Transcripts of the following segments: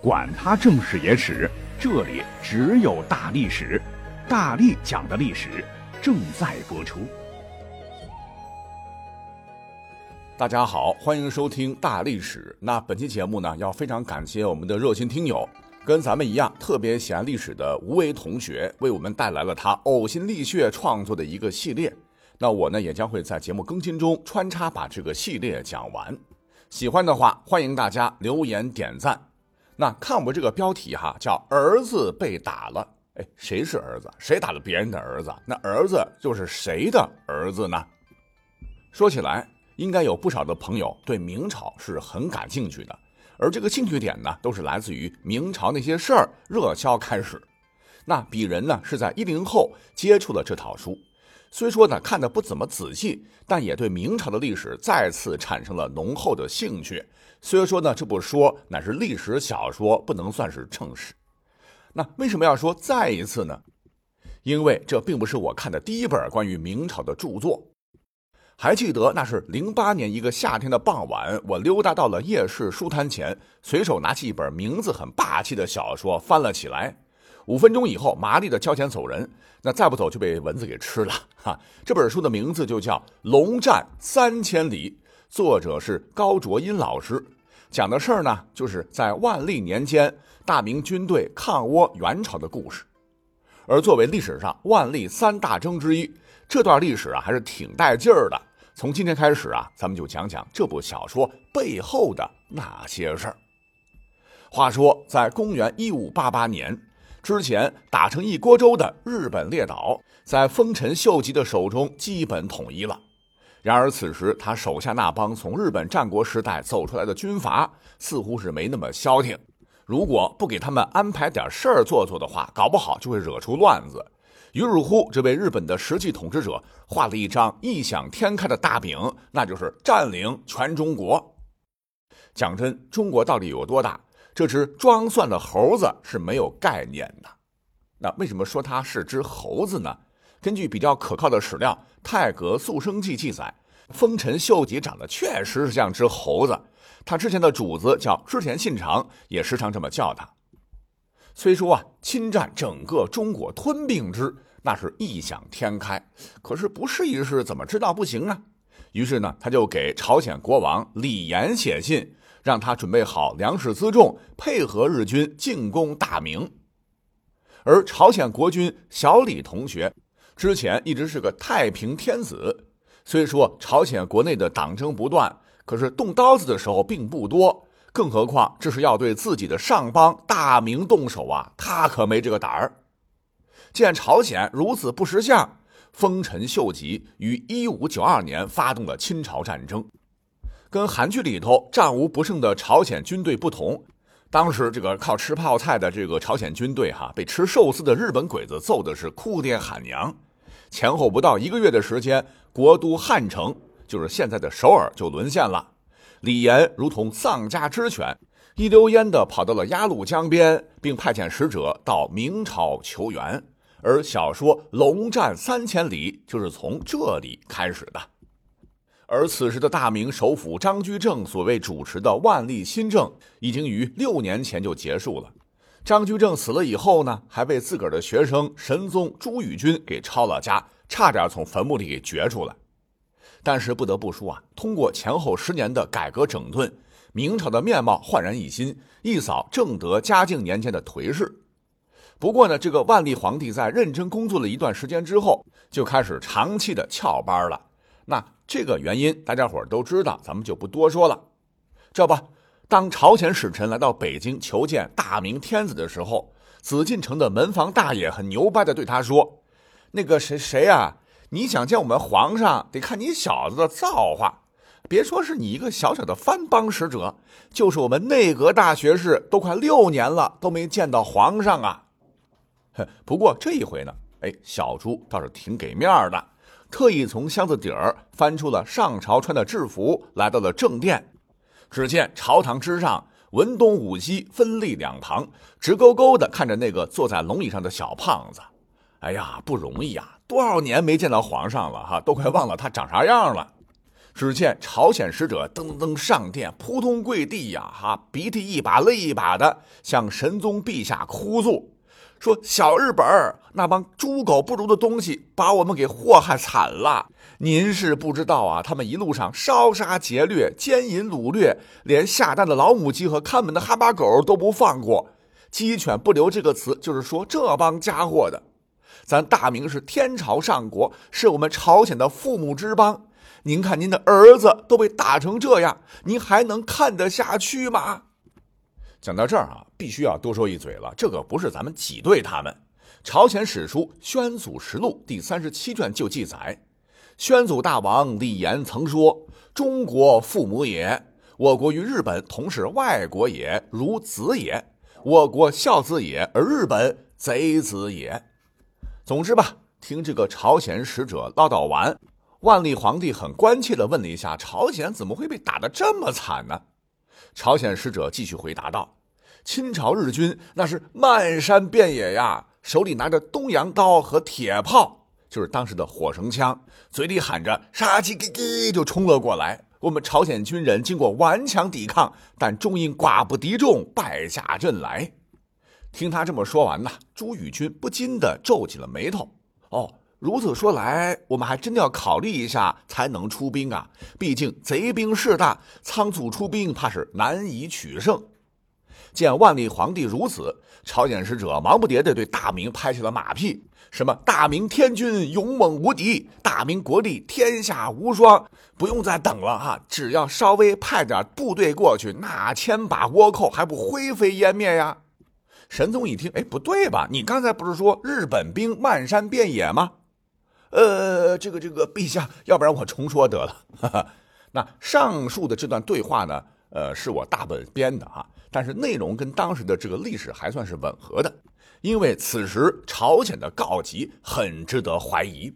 管他正史野史，这里只有大历史，大力讲的历史正在播出。大家好，欢迎收听大历史。那本期节目呢，要非常感谢我们的热心听友，跟咱们一样特别喜爱历史的吴为同学，为我们带来了他呕心沥血创作的一个系列。那我呢，也将会在节目更新中穿插把这个系列讲完。喜欢的话，欢迎大家留言点赞。那看我这个标题哈，叫“儿子被打了”。哎，谁是儿子？谁打了别人的儿子？那儿子就是谁的儿子呢？说起来，应该有不少的朋友对明朝是很感兴趣的，而这个兴趣点呢，都是来自于明朝那些事儿热销开始。那鄙人呢，是在一零后接触了这套书。虽说呢看的不怎么仔细，但也对明朝的历史再次产生了浓厚的兴趣。虽说呢这部书乃是历史小说，不能算是正史。那为什么要说再一次呢？因为这并不是我看的第一本关于明朝的著作。还记得那是零八年一个夏天的傍晚，我溜达到了夜市书摊前，随手拿起一本名字很霸气的小说翻了起来。五分钟以后，麻利的交钱走人。那再不走就被蚊子给吃了。哈，这本书的名字就叫《龙战三千里》，作者是高卓英老师。讲的事儿呢，就是在万历年间，大明军队抗倭元朝的故事。而作为历史上万历三大征之一，这段历史啊，还是挺带劲儿的。从今天开始啊，咱们就讲讲这部小说背后的那些事儿。话说，在公元一五八八年。之前打成一锅粥的日本列岛，在丰臣秀吉的手中基本统一了。然而此时他手下那帮从日本战国时代走出来的军阀，似乎是没那么消停。如果不给他们安排点事儿做做的话，搞不好就会惹出乱子。于是乎，这位日本的实际统治者画了一张异想天开的大饼，那就是占领全中国。讲真，中国到底有多大？这只装蒜的猴子是没有概念的。那为什么说它是只猴子呢？根据比较可靠的史料《太阁肃生记》记载，丰臣秀吉长得确实是像只猴子。他之前的主子叫织田信长，也时常这么叫他。虽说啊，侵占整个中国吞并之，那是异想天开。可是不试一试，怎么知道不行呢？于是呢，他就给朝鲜国王李岩写信。让他准备好粮食辎重，配合日军进攻大明。而朝鲜国君小李同学之前一直是个太平天子，虽说朝鲜国内的党争不断，可是动刀子的时候并不多。更何况这是要对自己的上邦大明动手啊，他可没这个胆儿。见朝鲜如此不识相，丰臣秀吉于一五九二年发动了侵朝战争。跟韩剧里头战无不胜的朝鲜军队不同，当时这个靠吃泡菜的这个朝鲜军队哈，被吃寿司的日本鬼子揍的是哭爹喊娘。前后不到一个月的时间，国都汉城就是现在的首尔就沦陷了。李岩如同丧家之犬，一溜烟的跑到了鸭绿江边，并派遣使者到明朝求援。而小说《龙战三千里》就是从这里开始的。而此时的大明首辅张居正所谓主持的万历新政，已经于六年前就结束了。张居正死了以后呢，还被自个儿的学生神宗朱翊钧给抄了家，差点从坟墓里给掘出来。但是不得不说啊，通过前后十年的改革整顿，明朝的面貌焕然一新，一扫正德、嘉靖年间的颓势。不过呢，这个万历皇帝在认真工作了一段时间之后，就开始长期的翘班了。那这个原因大家伙都知道，咱们就不多说了。这不，当朝鲜使臣来到北京求见大明天子的时候，紫禁城的门房大爷很牛掰的对他说：“那个谁谁呀，你想见我们皇上，得看你小子的造化。别说是你一个小小的藩邦使者，就是我们内阁大学士，都快六年了都没见到皇上啊。”哼，不过这一回呢，哎，小朱倒是挺给面的。特意从箱子底儿翻出了上朝穿的制服，来到了正殿。只见朝堂之上，文东武西分立两旁，直勾勾的看着那个坐在龙椅上的小胖子。哎呀，不容易呀！多少年没见到皇上了哈，都快忘了他长啥样了。只见朝鲜使者噔噔噔上殿，扑通跪地呀，哈，鼻涕一把泪一把的向神宗陛下哭诉，说小日本儿那帮猪狗不如的东西把我们给祸害惨了。您是不知道啊，他们一路上烧杀劫掠、奸淫掳掠，连下蛋的老母鸡和看门的哈巴狗都不放过。鸡犬不留这个词，就是说这帮家伙的。咱大明是天朝上国，是我们朝鲜的父母之邦。您看，您的儿子都被打成这样，您还能看得下去吗？讲到这儿啊，必须要多说一嘴了。这个不是咱们挤兑他们。朝鲜史书《宣祖实录》第三十七卷就记载，宣祖大王李炎曾说：“中国父母也，我国与日本同是外国也，如子也；我国孝子也，而日本贼子也。”总之吧，听这个朝鲜使者唠叨完。万历皇帝很关切地问了一下：“朝鲜怎么会被打得这么惨呢？”朝鲜使者继续回答道：“清朝日军那是漫山遍野呀，手里拿着东洋刀和铁炮，就是当时的火绳枪，嘴里喊着杀气给给就冲了过来。我们朝鲜军人经过顽强抵抗，但终因寡不敌众，败下阵来。”听他这么说完呢，朱宇军不禁的皱起了眉头。哦。如此说来，我们还真的要考虑一下才能出兵啊！毕竟贼兵势大，仓促出兵怕是难以取胜。见万历皇帝如此，朝鲜使者忙不迭地对大明拍起了马屁：“什么大明天军勇猛无敌，大明国力天下无双，不用再等了哈！只要稍微派点部队过去，那千把倭寇还不灰飞烟灭呀？”神宗一听，哎，不对吧？你刚才不是说日本兵漫山遍野吗？呃，这个这个，陛下，要不然我重说得了。那上述的这段对话呢，呃，是我大本编的啊，但是内容跟当时的这个历史还算是吻合的，因为此时朝鲜的告急很值得怀疑。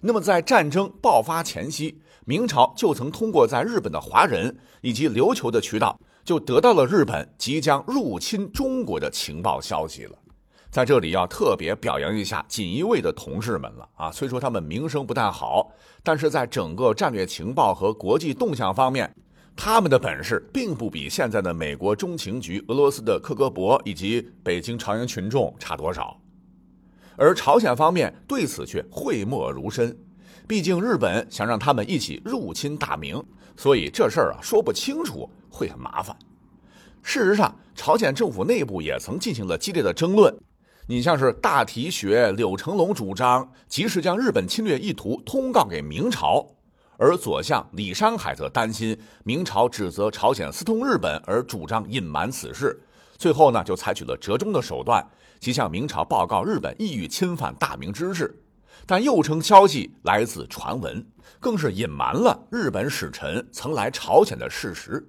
那么在战争爆发前夕，明朝就曾通过在日本的华人以及琉球的渠道，就得到了日本即将入侵中国的情报消息了。在这里要特别表扬一下锦衣卫的同事们了啊！虽说他们名声不太好，但是在整个战略情报和国际动向方面，他们的本事并不比现在的美国中情局、俄罗斯的克格勃以及北京朝阳群众差多少。而朝鲜方面对此却讳莫如深，毕竟日本想让他们一起入侵大明，所以这事儿啊说不清楚会很麻烦。事实上，朝鲜政府内部也曾进行了激烈的争论。你像是大体学柳成龙主张及时将日本侵略意图通告给明朝，而左相李山海则担心明朝指责朝鲜私通日本而主张隐瞒此事，最后呢就采取了折中的手段，即向明朝报告日本意欲侵犯大明之事，但又称消息来自传闻，更是隐瞒了日本使臣曾来朝鲜的事实。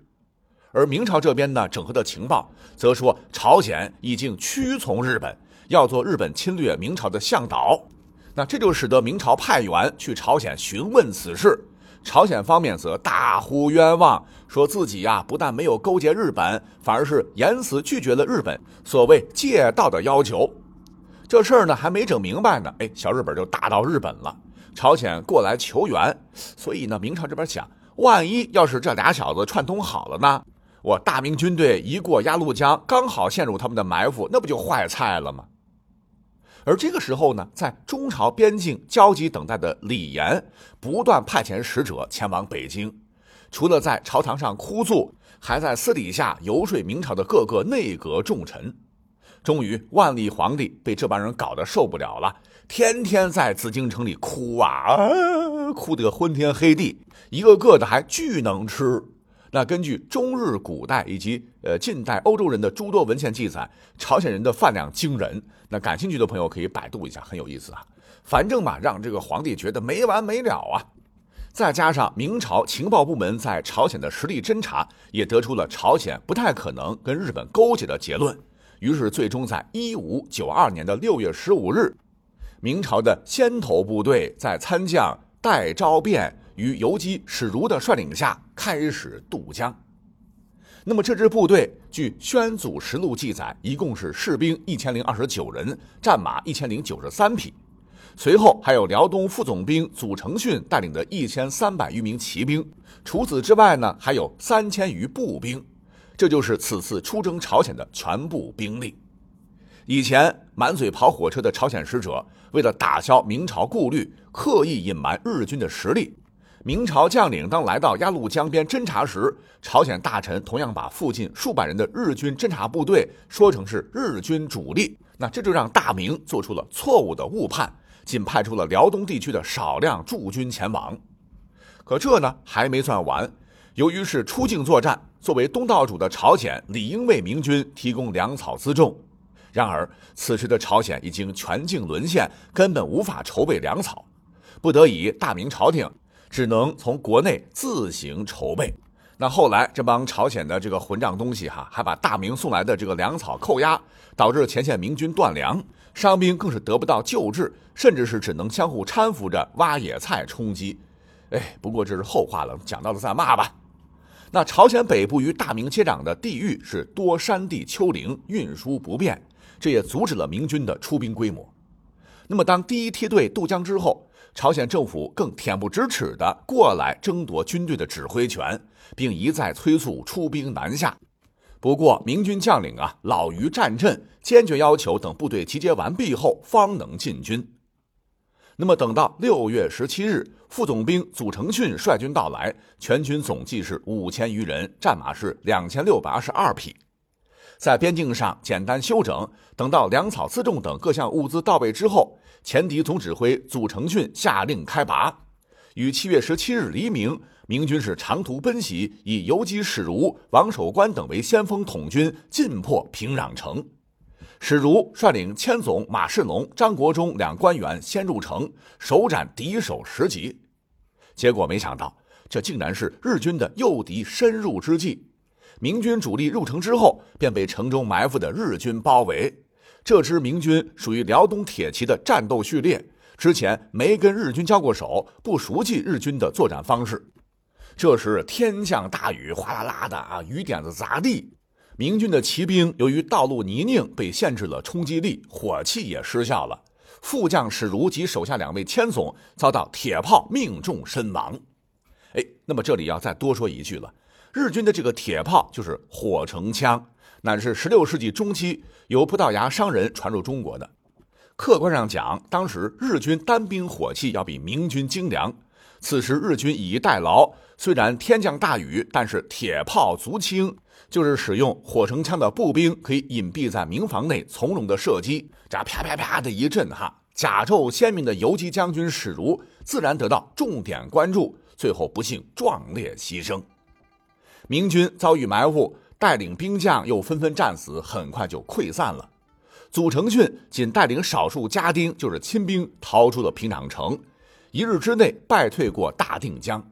而明朝这边呢整合的情报则说朝鲜已经屈从日本。要做日本侵略明朝的向导，那这就使得明朝派员去朝鲜询问此事。朝鲜方面则大呼冤枉，说自己呀不但没有勾结日本，反而是严词拒绝了日本所谓借道的要求。这事儿呢还没整明白呢，哎，小日本就打到日本了。朝鲜过来求援，所以呢，明朝这边想，万一要是这俩小子串通好了呢，我大明军队一过鸭绿江，刚好陷入他们的埋伏，那不就坏菜了吗？而这个时候呢，在中朝边境焦急等待的李严，不断派遣使者前往北京，除了在朝堂上哭诉，还在私底下游说明朝的各个内阁重臣。终于，万历皇帝被这帮人搞得受不了了，天天在紫禁城里哭啊，哭得昏天黑地，一个个的还巨能吃。那根据中日古代以及呃近代欧洲人的诸多文献记载，朝鲜人的饭量惊人。那感兴趣的朋友可以百度一下，很有意思啊。反正嘛，让这个皇帝觉得没完没了啊。再加上明朝情报部门在朝鲜的实地侦查，也得出了朝鲜不太可能跟日本勾结的结论。于是，最终在一五九二年的六月十五日，明朝的先头部队在参将戴昭变。与游击史如的率领下开始渡江。那么这支部队，据《宣祖实录》记载，一共是士兵一千零二十九人，战马一千零九十三匹。随后还有辽东副总兵祖承训带领的一千三百余名骑兵。除此之外呢，还有三千余步兵。这就是此次出征朝鲜的全部兵力。以前满嘴跑火车的朝鲜使者，为了打消明朝顾虑，刻意隐瞒日军的实力。明朝将领当来到鸭绿江边侦察时，朝鲜大臣同样把附近数百人的日军侦察部队说成是日军主力。那这就让大明做出了错误的误判，仅派出了辽东地区的少量驻军前往。可这呢还没算完，由于是出境作战，作为东道主的朝鲜理应为明军提供粮草辎重。然而，此时的朝鲜已经全境沦陷，根本无法筹备粮草，不得已，大明朝廷只能从国内自行筹备。那后来，这帮朝鲜的这个混账东西哈，还把大明送来的这个粮草扣押，导致前线明军断粮，伤兵更是得不到救治，甚至是只能相互搀扶着挖野菜充饥。哎，不过这是后话了，讲到了再骂吧。那朝鲜北部与大明接壤的地域是多山地丘陵，运输不便。这也阻止了明军的出兵规模。那么，当第一梯队渡江之后，朝鲜政府更恬不知耻地过来争夺军队的指挥权，并一再催促出兵南下。不过，明军将领啊老于战阵，坚决要求等部队集结完毕后方能进军。那么，等到六月十七日，副总兵祖承训率军到来，全军总计是五千余人，战马是两千六百二十二匹。在边境上简单休整，等到粮草辎重等各项物资到位之后，前敌总指挥祖承训下令开拔。于七月十七日黎明，明军是长途奔袭，以游击史如、王守官等为先锋统军，进破平壤城。史如率领千总马世龙、张国忠两官员先入城，首斩敌首十级。结果没想到，这竟然是日军的诱敌深入之计。明军主力入城之后，便被城中埋伏的日军包围。这支明军属于辽东铁骑的战斗序列，之前没跟日军交过手，不熟悉日军的作战方式。这时天降大雨，哗啦啦的啊，雨点子砸地。明军的骑兵由于道路泥泞，被限制了冲击力，火器也失效了。副将史如及手下两位千总遭到铁炮命中身亡。哎，那么这里要再多说一句了。日军的这个铁炮就是火绳枪，乃是十六世纪中期由葡萄牙商人传入中国的。客观上讲，当时日军单兵火器要比明军精良。此时日军以逸待劳，虽然天降大雨，但是铁炮足轻，就是使用火绳枪的步兵可以隐蔽在民房内从容的射击。这啪啪啪的一阵，哈，甲胄鲜明的游击将军史如自然得到重点关注，最后不幸壮烈牺牲。明军遭遇埋伏，带领兵将又纷纷战死，很快就溃散了。祖承训仅带领少数家丁，就是亲兵，逃出了平壤城，一日之内败退过大定江。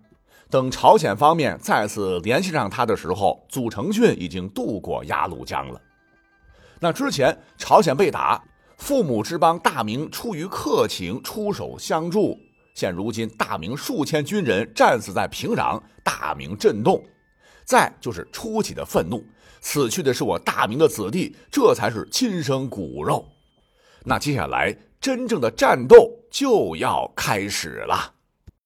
等朝鲜方面再次联系上他的时候，祖承训已经渡过鸭绿江了。那之前朝鲜被打，父母之邦大明出于客情出手相助，现如今大明数千军人战死在平壤，大明震动。再就是初起的愤怒，死去的是我大明的子弟，这才是亲生骨肉。那接下来真正的战斗就要开始了。